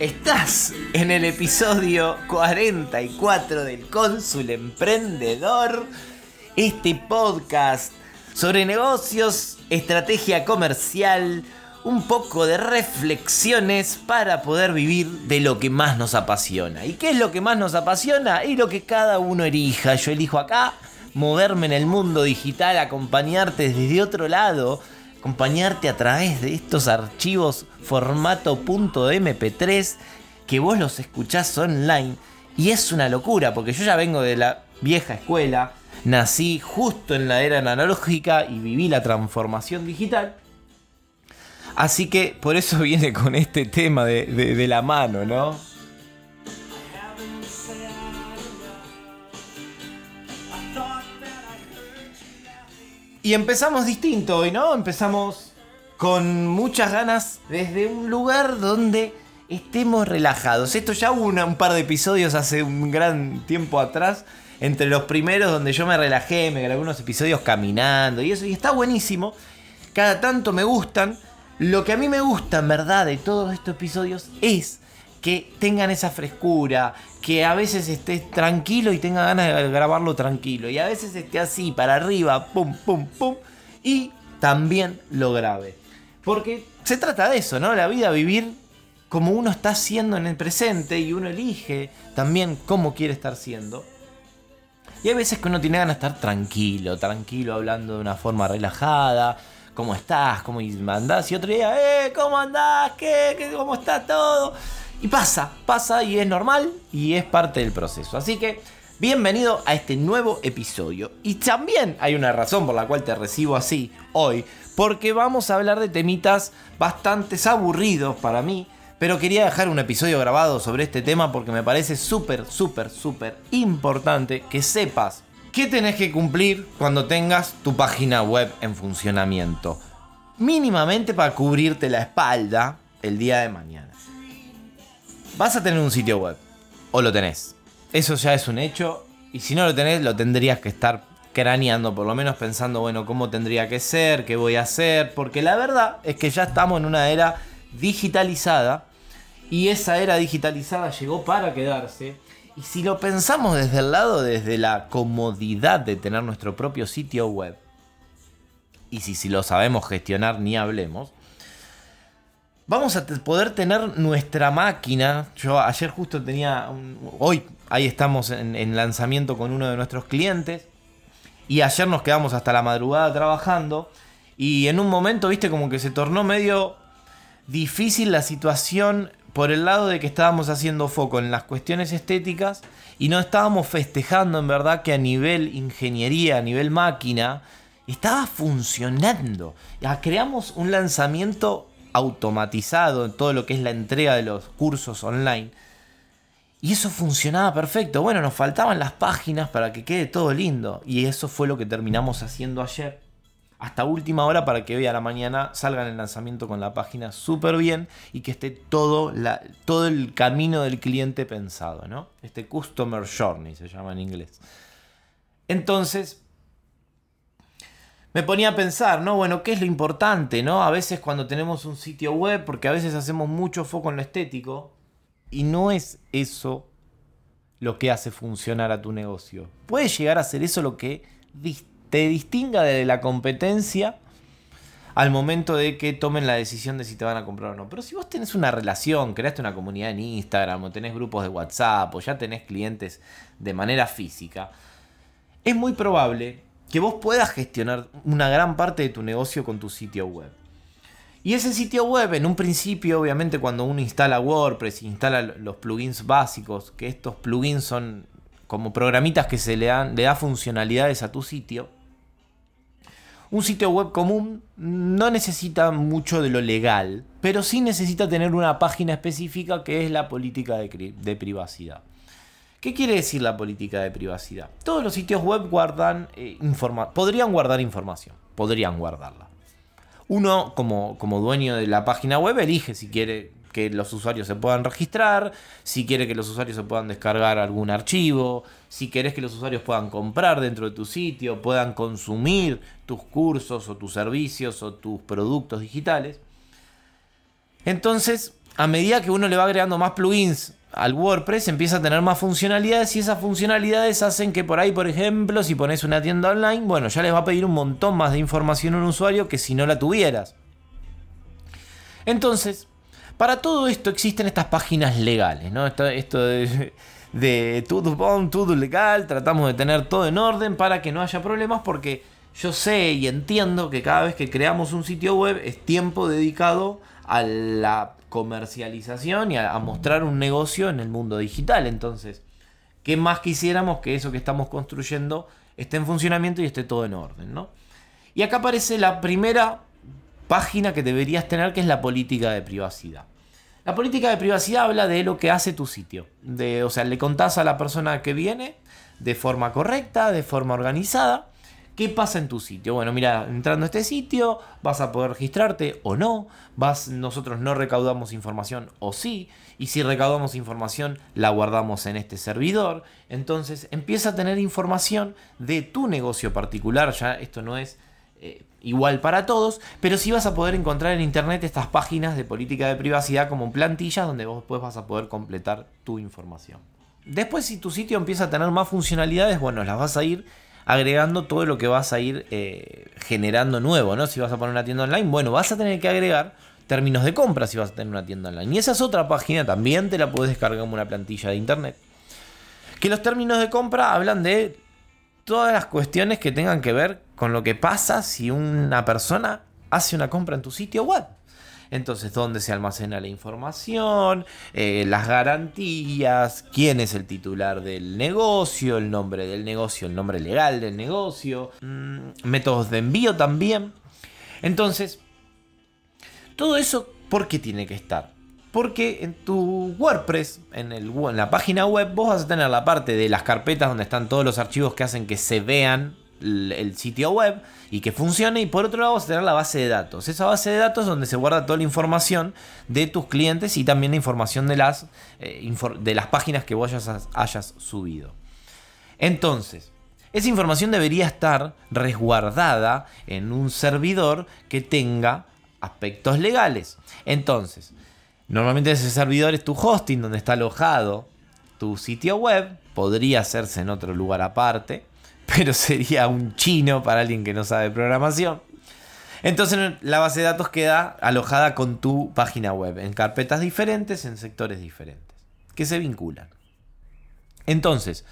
Estás en el episodio 44 del Cónsul Emprendedor, este podcast sobre negocios, estrategia comercial, un poco de reflexiones para poder vivir de lo que más nos apasiona. ¿Y qué es lo que más nos apasiona? Y lo que cada uno elija. Yo elijo acá moverme en el mundo digital, acompañarte desde otro lado, acompañarte a través de estos archivos formato .mp3 que vos los escuchás online. Y es una locura, porque yo ya vengo de la vieja escuela, nací justo en la era analógica y viví la transformación digital. Así que por eso viene con este tema de, la mano, ¿no? Y empezamos distinto hoy, ¿no? Empezamos con muchas ganas desde un lugar donde estemos relajados. Esto ya hubo un par de episodios hace un gran tiempo atrás. Entre los primeros donde yo me relajé, me grabé unos episodios caminando y eso. Y está buenísimo. Cada tanto me gustan. Lo que a mí me gusta, en verdad, de todos estos episodios es que tengan esa frescura, que a veces estés tranquilo y tenga ganas de grabarlo tranquilo, y a veces esté así, para arriba, pum, pum, pum, y también lo grabe. Porque se trata de eso, ¿no? La vida, vivir como uno está siendo en el presente y uno elige también cómo quiere estar siendo. Y hay veces que uno tiene ganas de estar tranquilo, tranquilo, hablando de una forma relajada, ¿Cómo estás? ¿Cómo andás? Y otro día, ¡eh! ¿Cómo andás? ¿Qué? ¿Cómo está todo? Y pasa, pasa y es normal y es parte del proceso. Así que, bienvenido a este nuevo episodio. Y también hay una razón por la cual te recibo así hoy, porque vamos a hablar de temitas bastante aburridos para mí. Pero quería dejar un episodio grabado sobre este tema porque me parece súper, súper, súper importante que sepas ¿Qué tenés que cumplir cuando tengas tu página web en funcionamiento? Mínimamente para cubrirte la espalda el día de mañana. Vas a tener un sitio web. O lo tenés. Eso ya es un hecho. Y si no lo tenés, lo tendrías que estar craneando, por lo menos pensando, bueno, cómo tendría que ser, qué voy a hacer. Porque la verdad es que ya estamos en una era digitalizada. Y esa era digitalizada llegó para quedarse. Y si lo pensamos desde el lado, desde la comodidad de tener nuestro propio sitio web, y si, si lo sabemos gestionar, ni hablemos, vamos a poder tener nuestra máquina. Yo ayer justo tenía, hoy ahí estamos en, en lanzamiento con uno de nuestros clientes, y ayer nos quedamos hasta la madrugada trabajando, y en un momento, viste, como que se tornó medio difícil la situación por el lado de que estábamos haciendo foco en las cuestiones estéticas y no estábamos festejando en verdad que a nivel ingeniería, a nivel máquina, estaba funcionando. Ya creamos un lanzamiento automatizado en todo lo que es la entrega de los cursos online. Y eso funcionaba perfecto. Bueno, nos faltaban las páginas para que quede todo lindo. Y eso fue lo que terminamos haciendo ayer hasta última hora para que hoy a la mañana salgan el lanzamiento con la página súper bien y que esté todo, todo el camino del cliente pensado, ¿no? Este Customer Journey se llama en inglés. Entonces, me ponía a pensar, ¿no? Bueno, ¿qué es lo importante, ¿no? A veces cuando tenemos un sitio web, porque a veces hacemos mucho foco en lo estético, y no es eso lo que hace funcionar a tu negocio. Puede llegar a ser eso lo que te distinga de la competencia al momento de que tomen la decisión de si te van a comprar o no. Pero si vos tenés una relación, creaste una comunidad en Instagram, o tenés grupos de WhatsApp, o ya tenés clientes de manera física, es muy probable que vos puedas gestionar una gran parte de tu negocio con tu sitio web. Y ese sitio web, en un principio, obviamente, cuando uno instala WordPress, instala los plugins básicos, que estos plugins son como programitas que se le dan, le da funcionalidades a tu sitio, un sitio web común no necesita mucho de lo legal, pero sí necesita tener una página específica que es la política de, privacidad. ¿Qué quiere decir la política de privacidad? Todos los sitios web guardan eh, podrían guardar información, podrían guardarla. Uno, como, como dueño de la página web, elige si quiere que los usuarios se puedan registrar, si quiere que los usuarios se puedan descargar algún archivo, si querés que los usuarios puedan comprar dentro de tu sitio, puedan consumir tus cursos o tus servicios o tus productos digitales. Entonces, a medida que uno le va agregando más plugins al WordPress empieza a tener más funcionalidades y esas funcionalidades hacen que por ahí, por ejemplo, si pones una tienda online, bueno, ya les va a pedir un montón más de información a un usuario que si no la tuvieras. Entonces, para todo esto existen estas páginas legales, ¿no? Esto, de, de todo bon, todo legal, tratamos de tener todo en orden para que no haya problemas porque yo sé y entiendo que cada vez que creamos un sitio web es tiempo dedicado a la comercialización y a, mostrar un negocio en el mundo digital. Entonces, ¿qué más quisiéramos que eso que estamos construyendo esté en funcionamiento y esté todo en orden? ¿no? Y acá aparece la primera página que deberías tener, que es la política de privacidad. La política de privacidad habla de lo que hace tu sitio. De, o sea, le contás a la persona que viene de forma correcta, de forma organizada, ¿Qué pasa en tu sitio? Bueno, mira, entrando a este sitio vas a poder registrarte o no. Vas, nosotros no recaudamos información o sí. Y si recaudamos información, la guardamos en este servidor. Entonces empieza a tener información de tu negocio particular. Ya esto no es eh, igual para todos. Pero sí vas a poder encontrar en internet estas páginas de política de privacidad como plantillas donde vos después vas a poder completar tu información. Después, si tu sitio empieza a tener más funcionalidades, bueno, las vas a ir agregando todo lo que vas a ir eh, generando nuevo, ¿no? Si vas a poner una tienda online, bueno, vas a tener que agregar términos de compra si vas a tener una tienda online. Y esa es otra página, también te la puedes descargar como una plantilla de internet. Que los términos de compra hablan de todas las cuestiones que tengan que ver con lo que pasa si una persona hace una compra en tu sitio web. Entonces, ¿dónde se almacena la información? Eh, las garantías, quién es el titular del negocio, el nombre del negocio, el nombre legal del negocio, mm, métodos de envío también. Entonces, todo eso, ¿por qué tiene que estar? Porque en tu WordPress, en, en la página web, vos vas a tener la parte de las carpetas donde están todos los archivos que hacen que se vean el sitio web y que funcione. Y por otro lado, vas a tener la base de datos. Esa base de datos donde se guarda toda la información de tus clientes y también la información de las, eh, de las páginas que vos hayas subido. Entonces, esa información debería estar resguardada en un servidor que tenga aspectos legales. Entonces, normalmente ese servidor es tu hosting donde está alojado tu sitio web. Podría hacerse en otro lugar aparte pero sería un chino para alguien que no sabe programación. Entonces la base de datos queda alojada con tu página web, en carpetas diferentes, en sectores diferentes, que se vinculan. Entonces,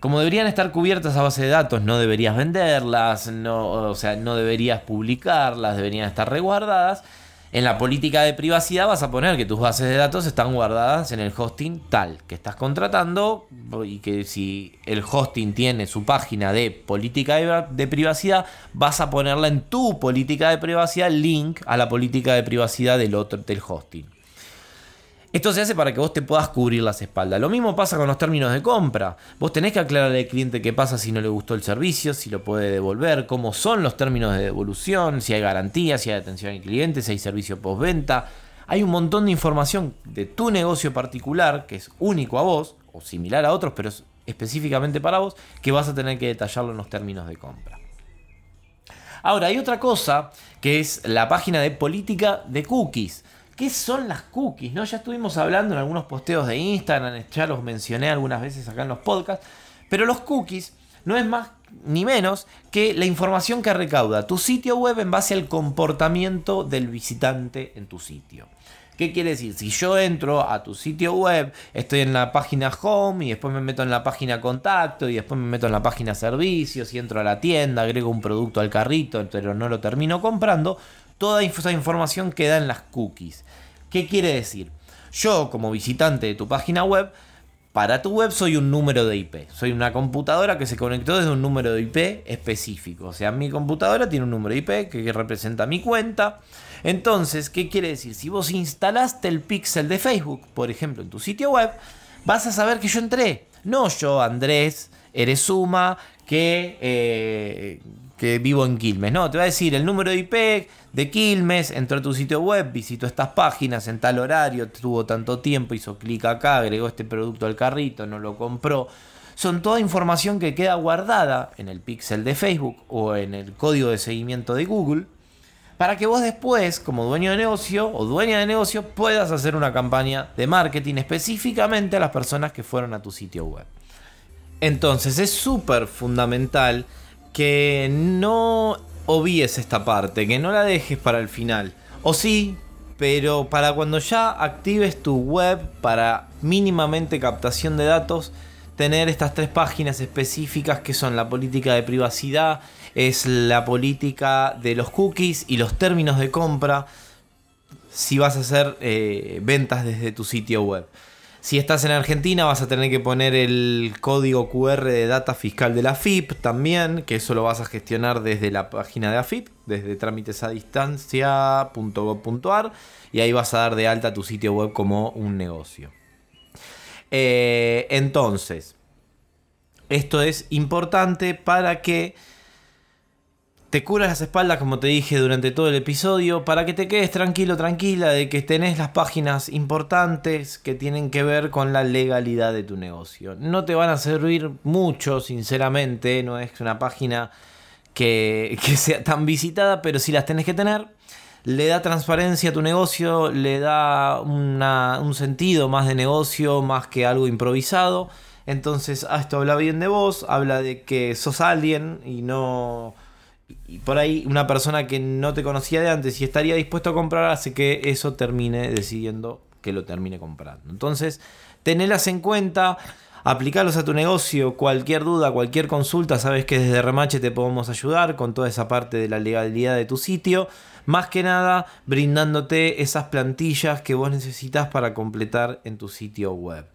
como deberían estar cubiertas a base de datos, no deberías venderlas, no, o sea, no deberías publicarlas, deberían estar resguardadas. En la política de privacidad vas a poner que tus bases de datos están guardadas en el hosting tal que estás contratando y que si el hosting tiene su página de política de, privacidad, vas a ponerla en tu política de privacidad link a la política de privacidad del otro del hosting. Esto se hace para que vos te puedas cubrir las espaldas. Lo mismo pasa con los términos de compra. Vos tenés que aclararle al cliente qué pasa si no le gustó el servicio, si lo puede devolver, cómo son los términos de devolución, si hay garantía, si hay atención al cliente, si hay servicio postventa. Hay un montón de información de tu negocio particular que es único a vos o similar a otros, pero es específicamente para vos, que vas a tener que detallarlo en los términos de compra. Ahora, hay otra cosa que es la página de política de cookies. ¿Qué son las cookies? ¿no? Ya estuvimos hablando en algunos posteos de Instagram, ya los mencioné algunas veces acá en los podcasts, pero los cookies no es más ni menos que la información que recauda tu sitio web en base al comportamiento del visitante en tu sitio. ¿Qué quiere decir? Si yo entro a tu sitio web, estoy en la página home y después me meto en la página contacto y después me meto en la página servicios y entro a la tienda, agrego un producto al carrito, pero no lo termino comprando, toda esa información queda en las cookies. ¿Qué quiere decir? Yo como visitante de tu página web, para tu web soy un número de IP. Soy una computadora que se conectó desde un número de IP específico. O sea, mi computadora tiene un número de IP que representa mi cuenta. Entonces, ¿qué quiere decir? Si vos instalaste el pixel de Facebook, por ejemplo, en tu sitio web, vas a saber que yo entré. No yo, Andrés, eres suma, que, eh, que vivo en Quilmes. No, te va a decir el número de IP de Quilmes, entró a tu sitio web, visitó estas páginas en tal horario, tuvo tanto tiempo, hizo clic acá, agregó este producto al carrito, no lo compró. Son toda información que queda guardada en el pixel de Facebook o en el código de seguimiento de Google para que vos después, como dueño de negocio o dueña de negocio, puedas hacer una campaña de marketing específicamente a las personas que fueron a tu sitio web. Entonces es súper fundamental que no obvies esta parte, que no la dejes para el final. O sí, pero para cuando ya actives tu web para mínimamente captación de datos, tener estas tres páginas específicas que son la política de privacidad, es la política de los cookies y los términos de compra si vas a hacer eh, ventas desde tu sitio web. Si estás en Argentina vas a tener que poner el código QR de data fiscal de la FIP también, que eso lo vas a gestionar desde la página de AFIP, desde trámitesadistancia.gov.ar y ahí vas a dar de alta tu sitio web como un negocio. Eh, entonces, esto es importante para que te curas las espaldas, como te dije durante todo el episodio, para que te quedes tranquilo, tranquila de que tenés las páginas importantes que tienen que ver con la legalidad de tu negocio. No te van a servir mucho, sinceramente, no es una página que, sea tan visitada, pero si las tenés que tener, le da transparencia a tu negocio, le da un sentido más de negocio, más que algo improvisado. Entonces, ah, esto habla bien de vos, habla de que sos alguien y no y por ahí una persona que no te conocía de antes y estaría dispuesto a comprar hace que eso termine decidiendo que lo termine comprando. Entonces, tenelas en cuenta, aplicarlos a tu negocio, cualquier duda, cualquier consulta, sabes que desde Remache te podemos ayudar con toda esa parte de la legalidad de tu sitio. Más que nada, brindándote esas plantillas que vos necesitas para completar en tu sitio web.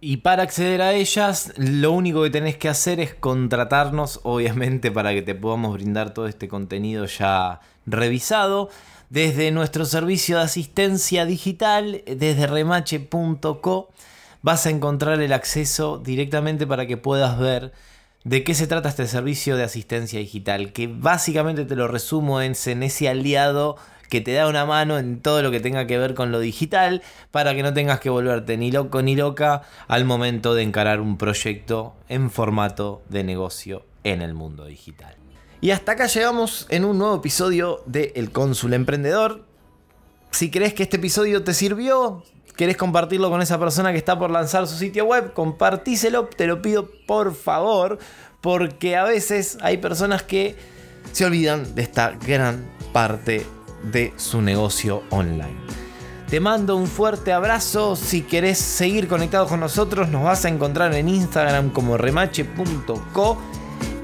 Y para acceder a ellas, lo único que tenés que hacer es contratarnos, obviamente, para que te podamos brindar todo este contenido ya revisado. Desde nuestro servicio de asistencia digital, desde remache.co, vas a encontrar el acceso directamente para que puedas ver de qué se trata este servicio de asistencia digital, que básicamente te lo resumo en, ese aliado que te da una mano en todo lo que tenga que ver con lo digital para que no tengas que volverte ni loco ni loca al momento de encarar un proyecto en formato de negocio en el mundo digital. Y hasta acá llegamos en un nuevo episodio de El Cónsul Emprendedor. Si crees que este episodio te sirvió, querés compartirlo con esa persona que está por lanzar su sitio web, compartíselo, te lo pido por favor, porque a veces hay personas que se olvidan de esta gran parte de su negocio online. Te mando un fuerte abrazo. Si querés seguir conectado con nosotros, nos vas a encontrar en Instagram como remache.co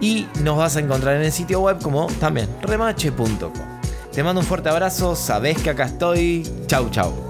y nos vas a encontrar en el sitio web como también remache.co. Te mando un fuerte abrazo, sabés que acá estoy. Chau, chau.